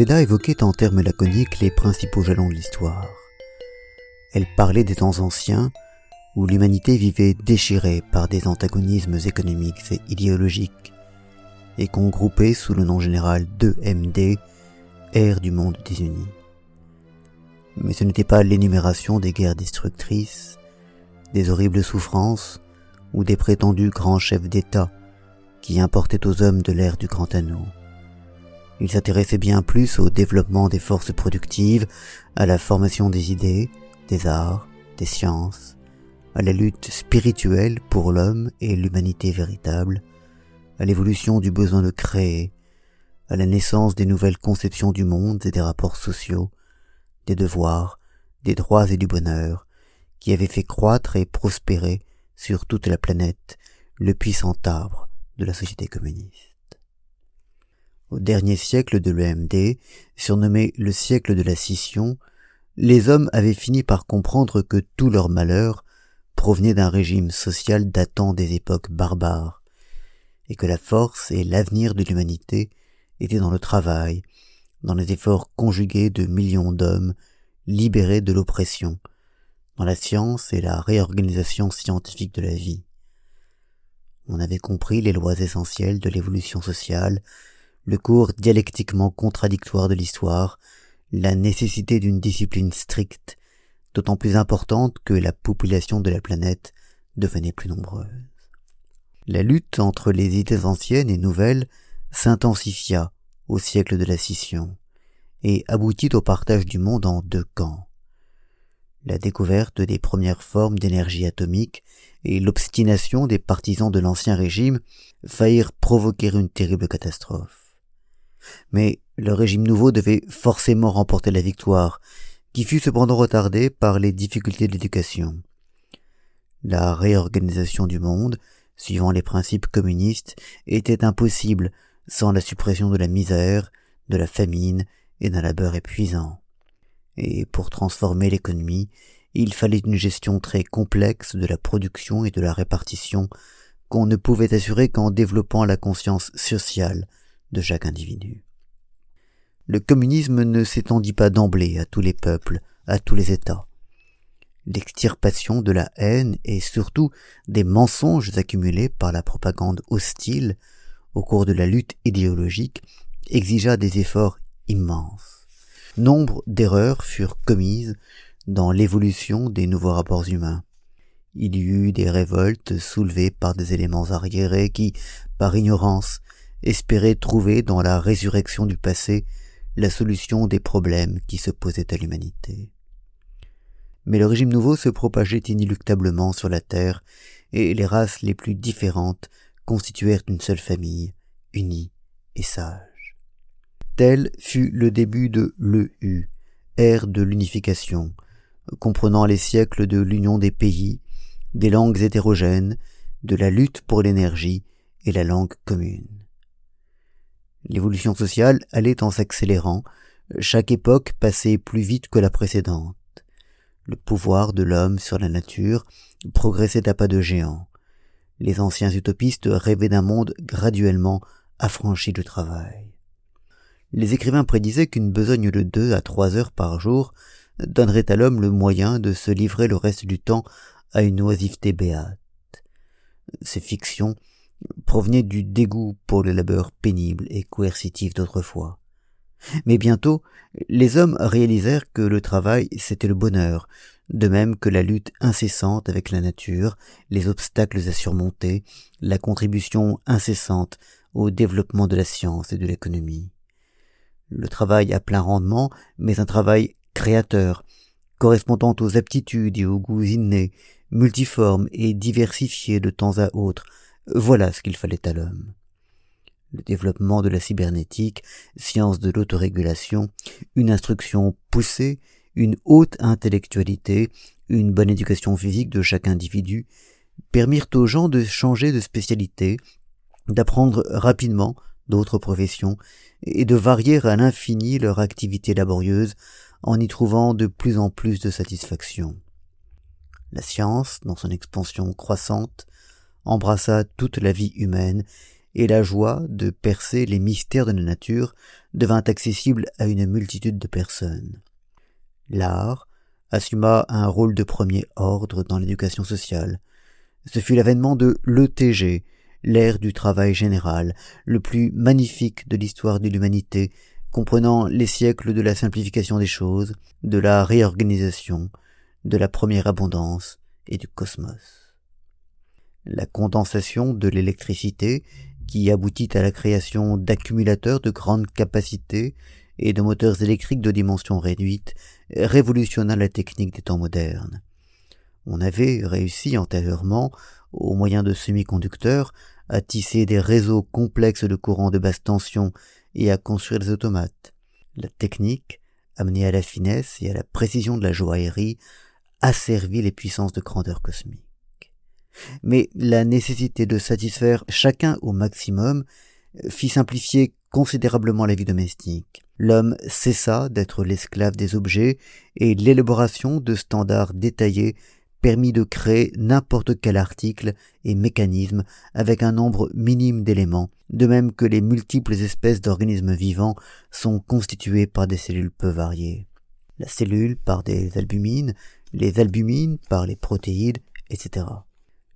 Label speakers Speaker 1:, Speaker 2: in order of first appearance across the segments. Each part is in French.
Speaker 1: Veda évoquait en termes laconiques les principaux jalons de l'histoire. Elle parlait des temps anciens où l'humanité vivait déchirée par des antagonismes économiques et idéologiques, et qu'on groupait sous le nom général d'EMD, ère du monde désuni. Mais ce n'était pas l'énumération des guerres destructrices, des horribles souffrances ou des prétendus grands chefs d'État qui importaient aux hommes de l'ère du grand anneau. Il s'intéressait bien plus au développement des forces productives, à la formation des idées, des arts, des sciences, à la lutte spirituelle pour l'homme et l'humanité véritable, à l'évolution du besoin de créer, à la naissance des nouvelles conceptions du monde et des rapports sociaux, des devoirs, des droits et du bonheur, qui avaient fait croître et prospérer sur toute la planète le puissant arbre de la société communiste. Au dernier siècle de l'EMD, surnommé le siècle de la scission, les hommes avaient fini par comprendre que tout leur malheur provenait d'un régime social datant des époques barbares, et que la force et l'avenir de l'humanité étaient dans le travail, dans les efforts conjugués de millions d'hommes libérés de l'oppression, dans la science et la réorganisation scientifique de la vie. On avait compris les lois essentielles de l'évolution sociale le cours dialectiquement contradictoire de l'histoire, la nécessité d'une discipline stricte, d'autant plus importante que la population de la planète devenait plus nombreuse. La lutte entre les idées anciennes et nouvelles s'intensifia au siècle de la scission, et aboutit au partage du monde en deux camps. La découverte des premières formes d'énergie atomique et l'obstination des partisans de l'ancien régime faillirent provoquer une terrible catastrophe. Mais le régime nouveau devait forcément remporter la victoire, qui fut cependant retardée par les difficultés de l'éducation. La réorganisation du monde, suivant les principes communistes, était impossible sans la suppression de la misère, de la famine et d'un labeur épuisant. Et pour transformer l'économie, il fallait une gestion très complexe de la production et de la répartition qu'on ne pouvait assurer qu'en développant la conscience sociale de chaque individu. Le communisme ne s'étendit pas d'emblée à tous les peuples, à tous les États. L'extirpation de la haine et surtout des mensonges accumulés par la propagande hostile au cours de la lutte idéologique exigea des efforts immenses. Nombre d'erreurs furent commises dans l'évolution des nouveaux rapports humains. Il y eut des révoltes soulevées par des éléments arriérés qui, par ignorance, espérer trouver dans la résurrection du passé la solution des problèmes qui se posaient à l'humanité. Mais le régime nouveau se propageait inéluctablement sur la terre, et les races les plus différentes constituèrent une seule famille, unie et sage. Tel fut le début de l'EU, ère de l'unification, comprenant les siècles de l'union des pays, des langues hétérogènes, de la lutte pour l'énergie et la langue commune. L'évolution sociale allait en s'accélérant, chaque époque passait plus vite que la précédente. Le pouvoir de l'homme sur la nature progressait à pas de géant. Les anciens utopistes rêvaient d'un monde graduellement affranchi du travail. Les écrivains prédisaient qu'une besogne de deux à trois heures par jour donnerait à l'homme le moyen de se livrer le reste du temps à une oisiveté béate. Ces fictions provenait du dégoût pour le labeur pénible et coercitif d'autrefois. Mais bientôt, les hommes réalisèrent que le travail c'était le bonheur, de même que la lutte incessante avec la nature, les obstacles à surmonter, la contribution incessante au développement de la science et de l'économie. Le travail à plein rendement, mais un travail créateur, correspondant aux aptitudes et aux goûts innés, multiformes et diversifiés de temps à autre, voilà ce qu'il fallait à l'homme. Le développement de la cybernétique, science de l'autorégulation, une instruction poussée, une haute intellectualité, une bonne éducation physique de chaque individu, permirent aux gens de changer de spécialité, d'apprendre rapidement d'autres professions et de varier à l'infini leur activité laborieuse en y trouvant de plus en plus de satisfaction. La science, dans son expansion croissante, embrassa toute la vie humaine et la joie de percer les mystères de la nature devint accessible à une multitude de personnes. L'art assuma un rôle de premier ordre dans l'éducation sociale. Ce fut l'avènement de l'ETG, l'ère du travail général, le plus magnifique de l'histoire de l'humanité, comprenant les siècles de la simplification des choses, de la réorganisation, de la première abondance et du cosmos. La condensation de l'électricité, qui aboutit à la création d'accumulateurs de grande capacité et de moteurs électriques de dimension réduite, révolutionna la technique des temps modernes. On avait réussi antérieurement, au moyen de semi-conducteurs, à tisser des réseaux complexes de courants de basse tension et à construire des automates. La technique, amenée à la finesse et à la précision de la joaillerie, asservit les puissances de grandeur cosmique. Mais la nécessité de satisfaire chacun au maximum fit simplifier considérablement la vie domestique. L'homme cessa d'être l'esclave des objets et l'élaboration de standards détaillés permis de créer n'importe quel article et mécanisme avec un nombre minime d'éléments, de même que les multiples espèces d'organismes vivants sont constituées par des cellules peu variées. La cellule par des albumines, les albumines par les protéides, etc.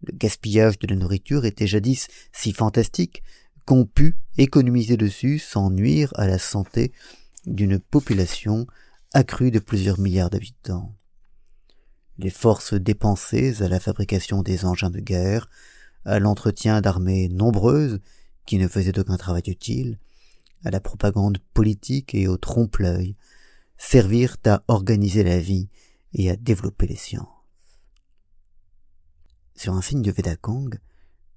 Speaker 1: Le gaspillage de la nourriture était jadis si fantastique qu'on put économiser dessus sans nuire à la santé d'une population accrue de plusieurs milliards d'habitants les forces dépensées à la fabrication des engins de guerre, à l'entretien d'armées nombreuses qui ne faisaient aucun travail utile, à la propagande politique et au trompe-l'œil, servirent à organiser la vie et à développer les sciences. Sur un signe de Vedakang,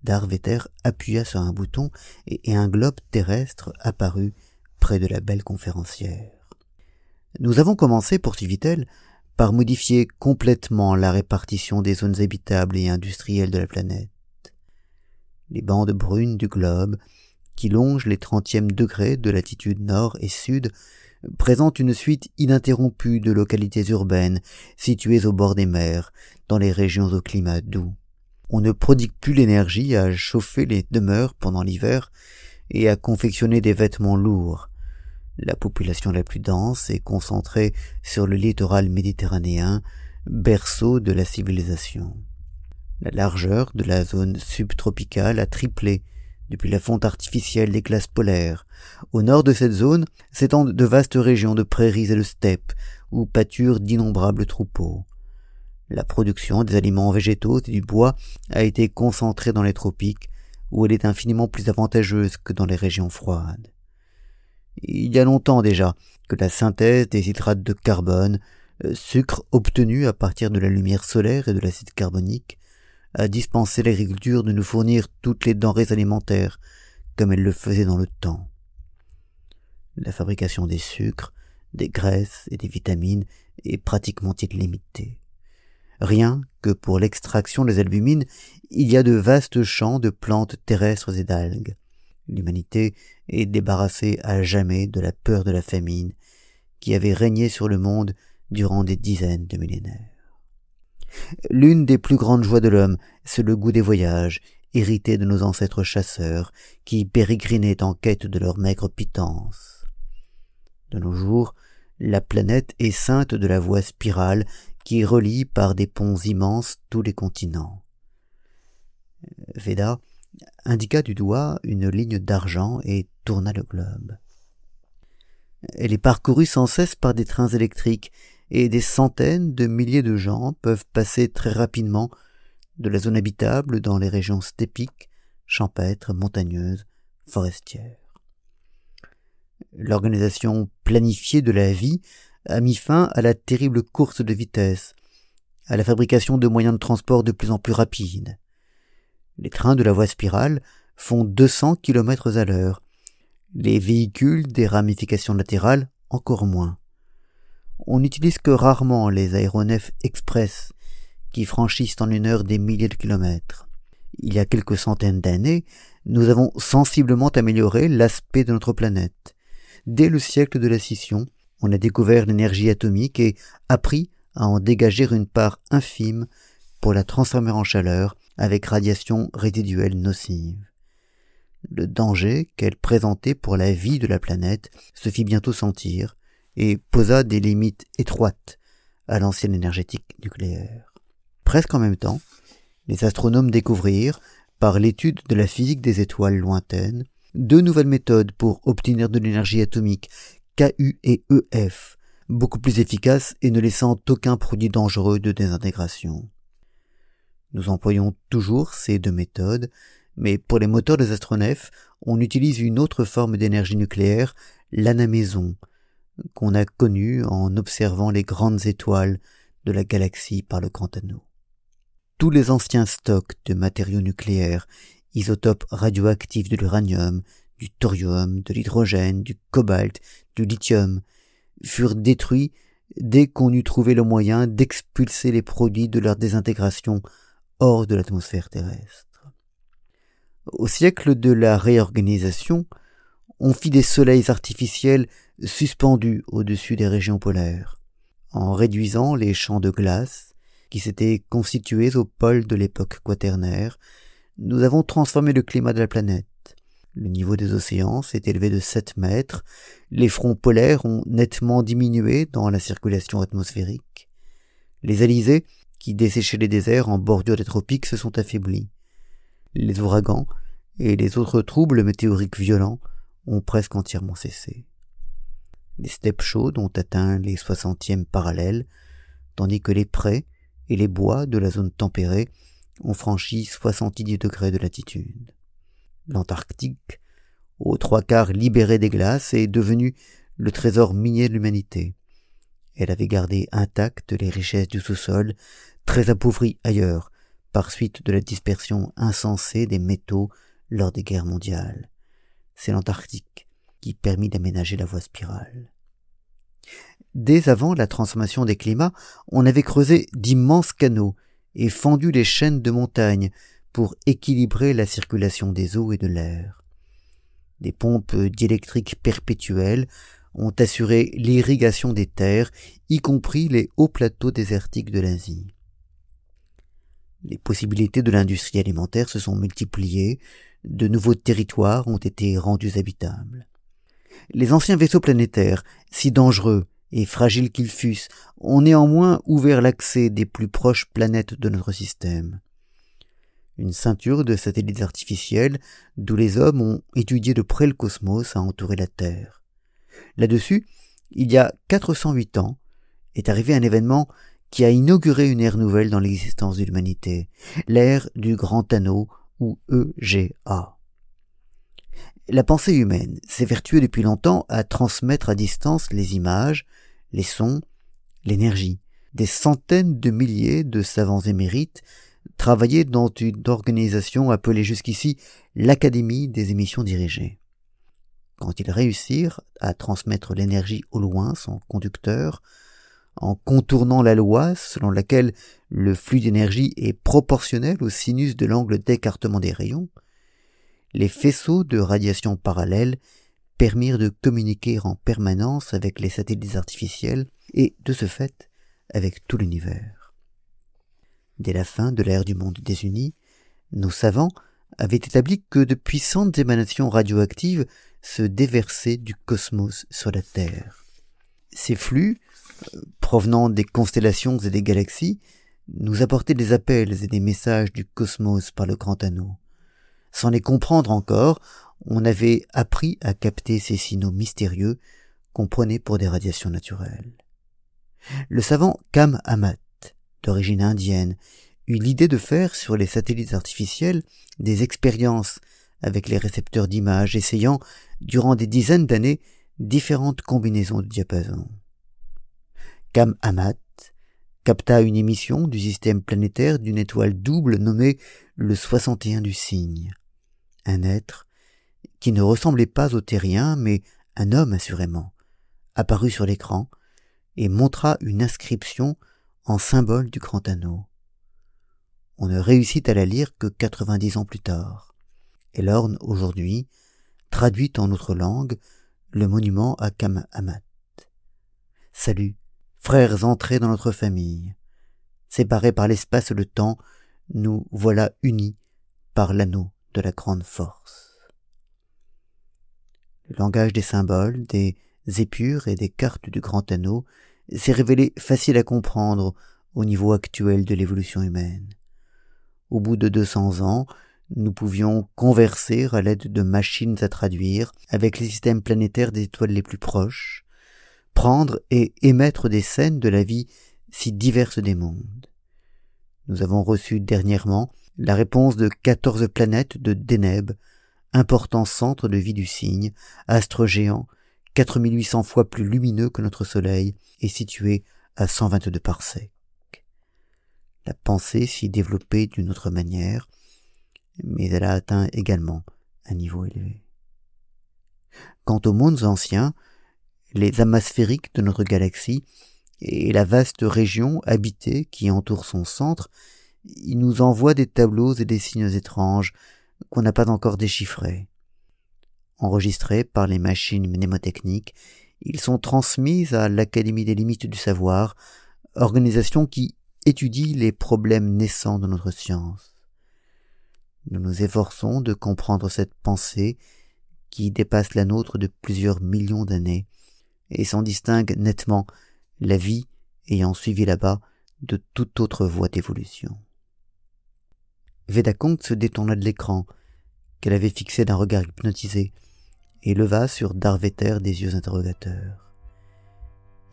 Speaker 1: Darveter appuya sur un bouton et un globe terrestre apparut près de la belle conférencière. Nous avons commencé, poursuivit-elle, par modifier complètement la répartition des zones habitables et industrielles de la planète. Les bandes brunes du globe, qui longent les trentièmes degrés de latitude nord et sud, présentent une suite ininterrompue de localités urbaines situées au bord des mers, dans les régions au climat doux. On ne prodigue plus l'énergie à chauffer les demeures pendant l'hiver et à confectionner des vêtements lourds. La population la plus dense est concentrée sur le littoral méditerranéen, berceau de la civilisation. La largeur de la zone subtropicale a triplé depuis la fonte artificielle des glaces polaires. Au nord de cette zone s'étendent de vastes régions de prairies et de steppes, où pâturent d'innombrables troupeaux. La production des aliments végétaux et du bois a été concentrée dans les tropiques, où elle est infiniment plus avantageuse que dans les régions froides. Il y a longtemps déjà que la synthèse des hydrates de carbone, euh, sucre obtenu à partir de la lumière solaire et de l'acide carbonique, a dispensé l'agriculture de nous fournir toutes les denrées alimentaires comme elle le faisait dans le temps. La fabrication des sucres, des graisses et des vitamines est pratiquement illimitée. Rien que pour l'extraction des albumines, il y a de vastes champs de plantes terrestres et d'algues. L'humanité est débarrassée à jamais de la peur de la famine qui avait régné sur le monde durant des dizaines de millénaires. L'une des plus grandes joies de l'homme, c'est le goût des voyages, hérité de nos ancêtres chasseurs, qui pérégrinaient en quête de leur maigre pitance. De nos jours, la planète est sainte de la voie spirale qui relie par des ponts immenses tous les continents. Veda indiqua du doigt une ligne d'argent et tourna le globe. Elle est parcourue sans cesse par des trains électriques, et des centaines de milliers de gens peuvent passer très rapidement de la zone habitable dans les régions stépiques, champêtres, montagneuses, forestières. L'organisation planifiée de la vie a mis fin à la terrible course de vitesse, à la fabrication de moyens de transport de plus en plus rapides. Les trains de la voie spirale font 200 km à l'heure. Les véhicules des ramifications latérales encore moins. On n'utilise que rarement les aéronefs express qui franchissent en une heure des milliers de kilomètres. Il y a quelques centaines d'années, nous avons sensiblement amélioré l'aspect de notre planète. Dès le siècle de la scission, on a découvert l'énergie atomique et appris à en dégager une part infime pour la transformer en chaleur avec radiation résiduelle nocive. Le danger qu'elle présentait pour la vie de la planète se fit bientôt sentir et posa des limites étroites à l'ancienne énergétique nucléaire. Presque en même temps, les astronomes découvrirent, par l'étude de la physique des étoiles lointaines, deux nouvelles méthodes pour obtenir de l'énergie atomique, KU et EF, beaucoup plus efficaces et ne laissant aucun produit dangereux de désintégration. Nous employons toujours ces deux méthodes, mais pour les moteurs des astronefs, on utilise une autre forme d'énergie nucléaire, l'anamaison, qu'on a connue en observant les grandes étoiles de la galaxie par le grand anneau. Tous les anciens stocks de matériaux nucléaires, isotopes radioactifs de l'uranium, du thorium, de l'hydrogène, du cobalt, du lithium, furent détruits dès qu'on eut trouvé le moyen d'expulser les produits de leur désintégration hors de l'atmosphère terrestre. Au siècle de la réorganisation, on fit des soleils artificiels suspendus au-dessus des régions polaires. En réduisant les champs de glace qui s'étaient constitués au pôle de l'époque quaternaire, nous avons transformé le climat de la planète. Le niveau des océans s'est élevé de 7 mètres, les fronts polaires ont nettement diminué dans la circulation atmosphérique. Les alizés, qui desséchaient les déserts en bordure des tropiques, se sont affaiblis. Les ouragans et les autres troubles météoriques violents ont presque entièrement cessé. Les steppes chaudes ont atteint les soixantièmes parallèles, tandis que les prés et les bois de la zone tempérée ont franchi soixante-dix degrés de latitude. L'Antarctique, aux trois quarts libéré des glaces, est devenu le trésor minier de l'humanité. Elle avait gardé intactes les richesses du sous-sol, très appauvries ailleurs, par suite de la dispersion insensée des métaux lors des guerres mondiales. C'est l'Antarctique qui permit d'aménager la voie spirale. Dès avant la transformation des climats, on avait creusé d'immenses canaux et fendu les chaînes de montagnes pour équilibrer la circulation des eaux et de l'air. Des pompes diélectriques perpétuelles ont assuré l'irrigation des terres, y compris les hauts plateaux désertiques de l'Asie. Les possibilités de l'industrie alimentaire se sont multipliées, de nouveaux territoires ont été rendus habitables. Les anciens vaisseaux planétaires, si dangereux et fragiles qu'ils fussent, ont néanmoins ouvert l'accès des plus proches planètes de notre système. Une ceinture de satellites artificiels, d'où les hommes ont étudié de près le cosmos, a entouré la Terre. Là-dessus, il y a 408 ans, est arrivé un événement qui a inauguré une ère nouvelle dans l'existence de l'humanité, l'ère du Grand Anneau ou EGA. La pensée humaine s'évertuait depuis longtemps à transmettre à distance les images, les sons, l'énergie. Des centaines de milliers de savants émérites travaillaient dans une organisation appelée jusqu'ici l'Académie des émissions dirigées. Quand ils réussirent à transmettre l'énergie au loin sans conducteur, en contournant la loi selon laquelle le flux d'énergie est proportionnel au sinus de l'angle d'écartement des rayons, les faisceaux de radiation parallèle permirent de communiquer en permanence avec les satellites artificiels et, de ce fait, avec tout l'univers. Dès la fin de l'ère du monde désunis, nos savants avaient établi que de puissantes émanations radioactives se déversaient du cosmos sur la Terre. Ces flux, provenant des constellations et des galaxies, nous apportaient des appels et des messages du cosmos par le grand anneau. Sans les comprendre encore, on avait appris à capter ces signaux mystérieux qu'on prenait pour des radiations naturelles. Le savant Kam Amat, d'origine indienne, eut l'idée de faire sur les satellites artificiels des expériences avec les récepteurs d'images, essayant, durant des dizaines d'années, différentes combinaisons de diapasons. Kam Amat capta une émission du système planétaire d'une étoile double nommée le 61 du cygne. Un être qui ne ressemblait pas au terrien, mais un homme assurément, apparut sur l'écran et montra une inscription en symbole du grand anneau. On ne réussit à la lire que quatre-vingt-dix ans plus tard. Elle l'orne aujourd'hui, traduite en notre langue, le monument à Kam. Salut, frères entrés dans notre famille. Séparés par l'espace et le temps, nous voilà unis par l'anneau de la grande force. Le langage des symboles, des épures et des cartes du grand anneau s'est révélé facile à comprendre au niveau actuel de l'évolution humaine. Au bout de deux cents ans, nous pouvions converser à l'aide de machines à traduire avec les systèmes planétaires des étoiles les plus proches, prendre et émettre des scènes de la vie si diverses des mondes. Nous avons reçu dernièrement la réponse de quatorze planètes de Deneb, important centre de vie du cygne, astre géant, 4800 fois plus lumineux que notre Soleil et situé à 122 parsecs. La pensée s'y développait d'une autre manière, mais elle a atteint également un niveau élevé. Quant aux mondes anciens, les amas sphériques de notre galaxie et la vaste région habitée qui entoure son centre, il nous envoie des tableaux et des signes étranges qu'on n'a pas encore déchiffrés. Enregistrés par les machines mnémotechniques, ils sont transmis à l'Académie des limites du savoir, organisation qui étudie les problèmes naissants de notre science. Nous nous efforçons de comprendre cette pensée qui dépasse la nôtre de plusieurs millions d'années et s'en distingue nettement la vie ayant suivi là-bas de toute autre voie d'évolution. Vedakont se détourna de l'écran qu'elle avait fixé d'un regard hypnotisé et leva sur Darveter des yeux interrogateurs.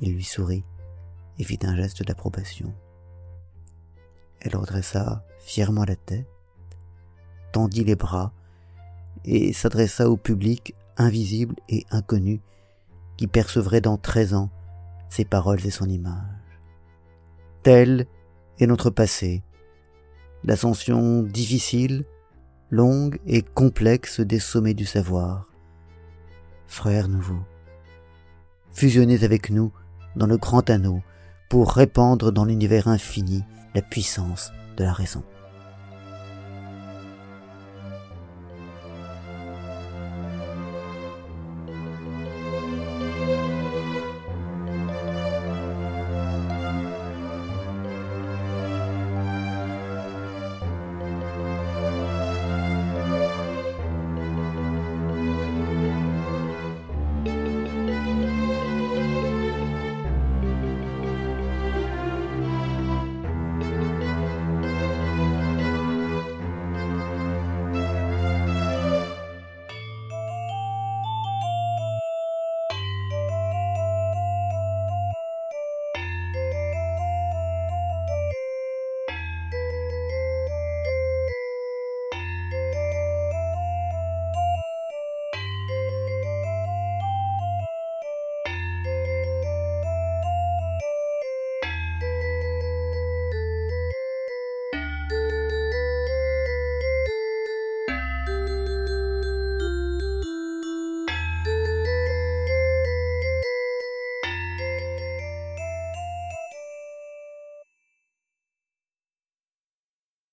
Speaker 1: Il lui sourit et fit un geste d'approbation. Elle redressa fièrement la tête tendit les bras et s'adressa au public invisible et inconnu qui percevrait dans treize ans ses paroles et son image. Tel est notre passé, l'ascension difficile, longue et complexe des sommets du savoir. Frères nouveaux, fusionnez avec nous dans le grand anneau pour répandre dans l'univers infini la puissance de la raison.